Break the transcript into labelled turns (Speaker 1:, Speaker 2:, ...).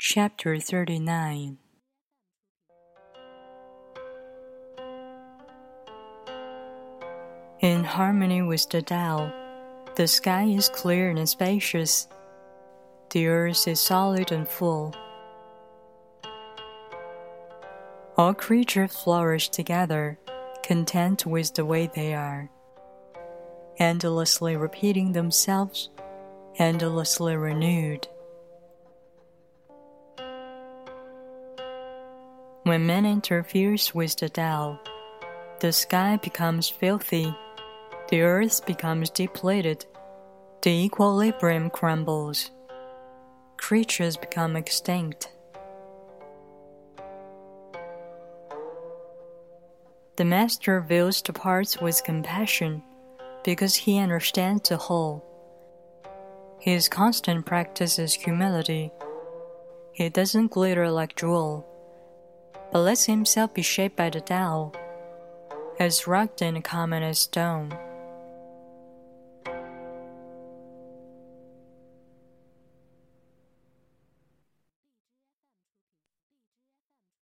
Speaker 1: Chapter 39 In harmony with the Tao, the sky is clear and spacious, the earth is solid and full. All creatures flourish together, content with the way they are, endlessly repeating themselves, endlessly renewed. When man interferes with the Tao, the sky becomes filthy, the earth becomes depleted, the equilibrium crumbles, creatures become extinct. The master views the parts with compassion because he understands the whole. His constant practice is humility. He doesn't glitter like jewel but lets himself be shaped by the Tao, as rugged and common as stone.